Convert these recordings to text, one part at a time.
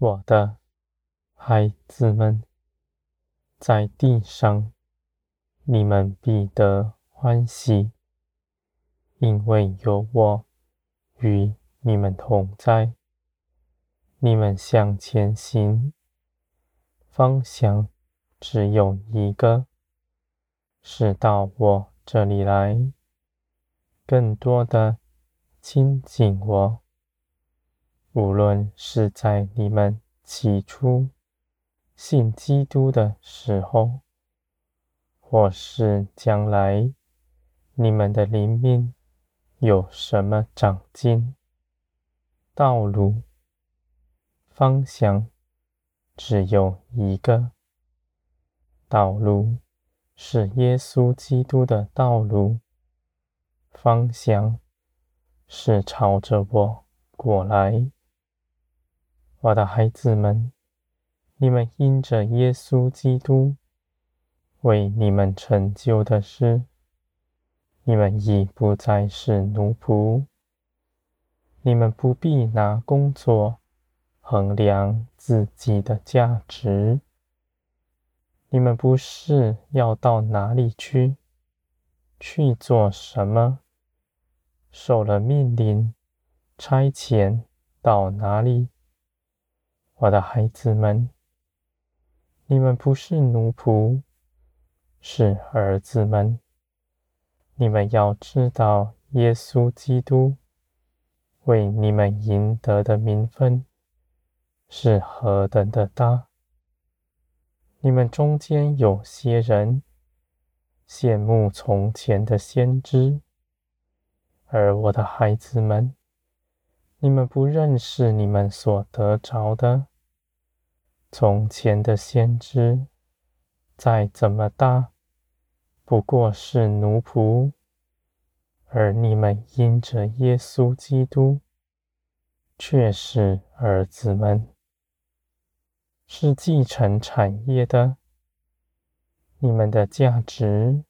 我的孩子们，在地上，你们必得欢喜，因为有我与你们同在。你们向前行，方向只有一个，是到我这里来，更多的亲近我。无论是在你们起初信基督的时候，或是将来你们的灵命有什么长进，道路方向只有一个，道路是耶稣基督的道路，方向是朝着我过来。我的孩子们，你们因着耶稣基督为你们成就的事，你们已不再是奴仆。你们不必拿工作衡量自己的价值。你们不是要到哪里去，去做什么，受了命令，差遣到哪里。我的孩子们，你们不是奴仆，是儿子们。你们要知道，耶稣基督为你们赢得的名分是何等的大。你们中间有些人羡慕从前的先知，而我的孩子们，你们不认识你们所得着的。从前的先知，再怎么大，不过是奴仆；而你们因着耶稣基督，却是儿子们，是继承产业的。你们的价值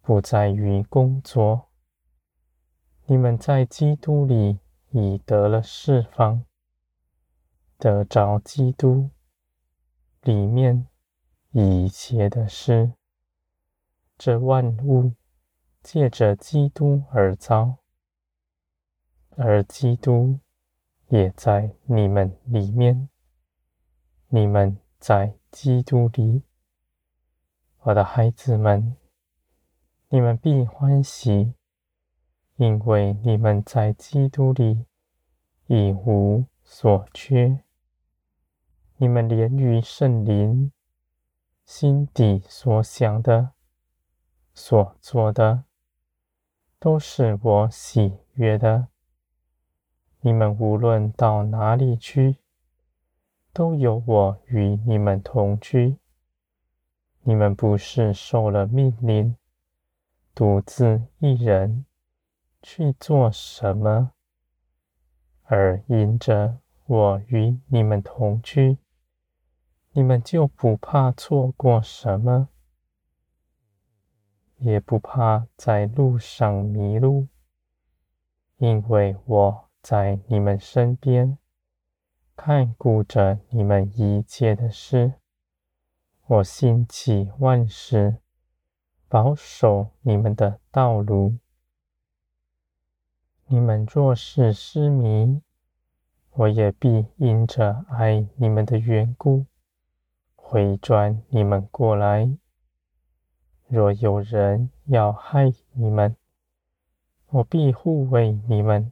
不在于工作，你们在基督里。已得了释放，得着基督里面一切的事，这万物借着基督而造，而基督也在你们里面，你们在基督里，我的孩子们，你们必欢喜。因为你们在基督里已无所缺，你们连于圣灵心底所想的、所做的，都是我喜悦的。你们无论到哪里去，都有我与你们同居。你们不是受了命令，独自一人。去做什么？而因着我与你们同居，你们就不怕错过什么，也不怕在路上迷路，因为我在你们身边，看顾着你们一切的事。我兴起万事，保守你们的道路。你们若是失迷，我也必因着爱你们的缘故，回转你们过来。若有人要害你们，我必护卫你们，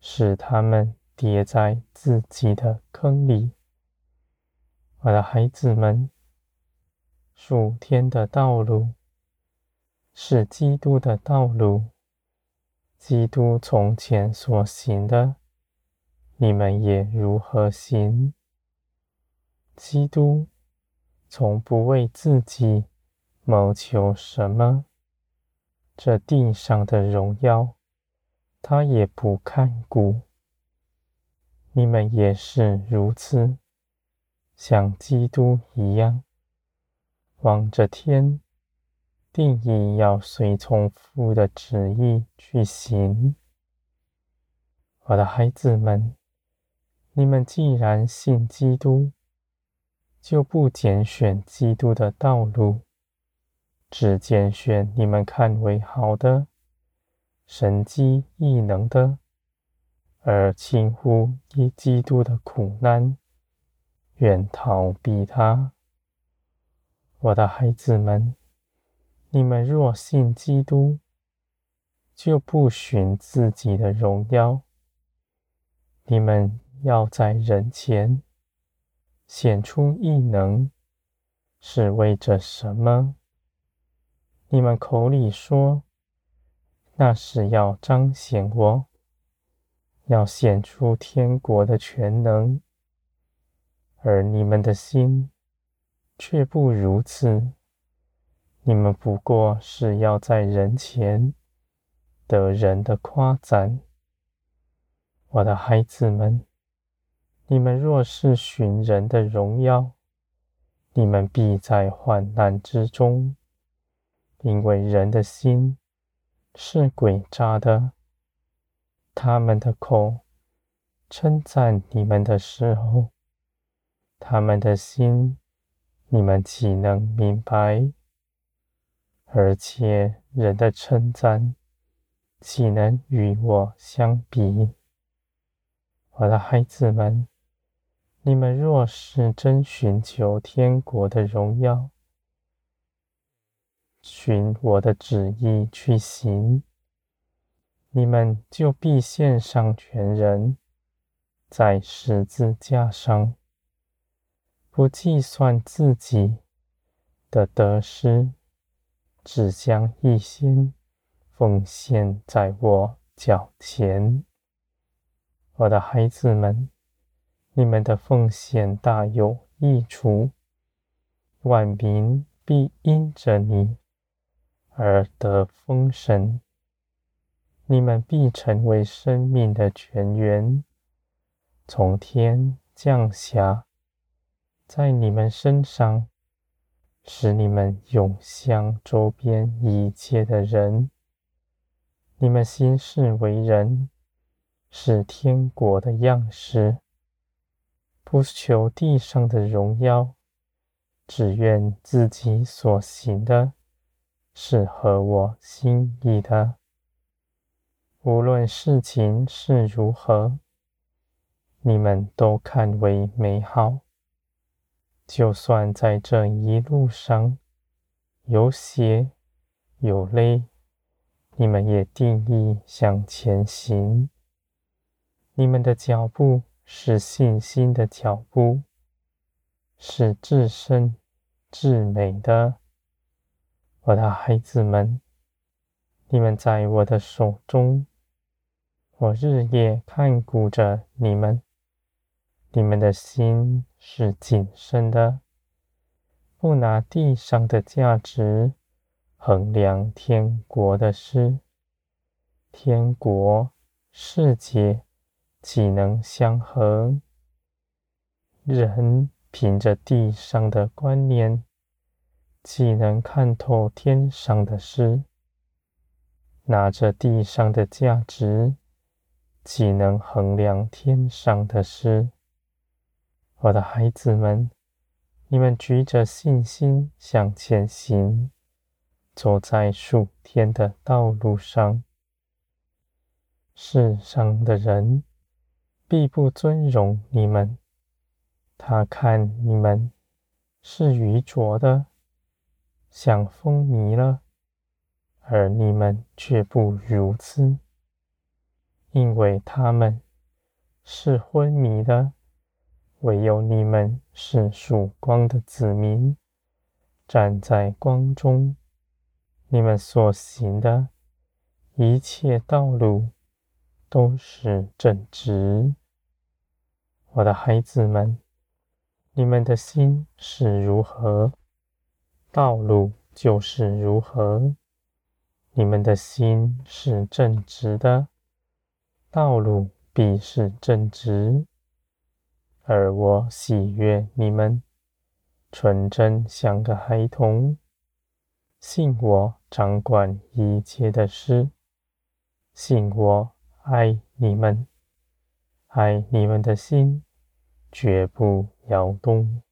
使他们跌在自己的坑里。我的孩子们，属天的道路是基督的道路。基督从前所行的，你们也如何行？基督从不为自己谋求什么，这地上的荣耀，他也不看顾。你们也是如此，像基督一样，望着天。定义要随从父的旨意去行，我的孩子们，你们既然信基督，就不拣选基督的道路，只拣选你们看为好的、神迹异能的，而轻忽以基督的苦难，愿逃避他。我的孩子们，你们若信基督，就不寻自己的荣耀。你们要在人前显出异能，是为着什么？你们口里说，那是要彰显我，要显出天国的全能，而你们的心，却不如此，你们不过是要在人前得人的夸赞。我的孩子们，你们若是寻人的荣耀，你们必在患难之中，因为人的心是诡诈的。他们的口称赞你们的时候，他们的心。你们岂能明白？而且人的称赞，岂能与我相比？我的孩子们，你们若是真寻求天国的荣耀，循我的旨意去行，你们就必献上全人，在十字架上。不计算自己的得失，只将一心奉献在我脚前。我的孩子们，你们的奉献大有益处，万民必因着你而得丰盛，你们必成为生命的泉源，从天降下。在你们身上，使你们涌向周边一切的人。你们心事为人，是天国的样式，不求地上的荣耀，只愿自己所行的，是合我心意的。无论事情是如何，你们都看为美好。就算在这一路上有血有泪，你们也定意向前行。你们的脚步是信心的脚步，是至深至美的。我的孩子们，你们在我的手中，我日夜看顾着你们。你们的心是谨慎的，不拿地上的价值衡量天国的事。天国、世界岂能相合？人凭着地上的观念，岂能看透天上的事？拿着地上的价值，岂能衡量天上的事？我的孩子们，你们举着信心向前行，走在属天的道路上。世上的人必不尊荣你们，他看你们是愚拙的，想风迷了，而你们却不如此，因为他们是昏迷的。唯有你们是曙光的子民，站在光中，你们所行的一切道路都是正直。我的孩子们，你们的心是如何，道路就是如何。你们的心是正直的，道路必是正直。而我喜悦你们，纯真像个孩童，信我掌管一切的事，信我爱你们，爱你们的心绝不摇动。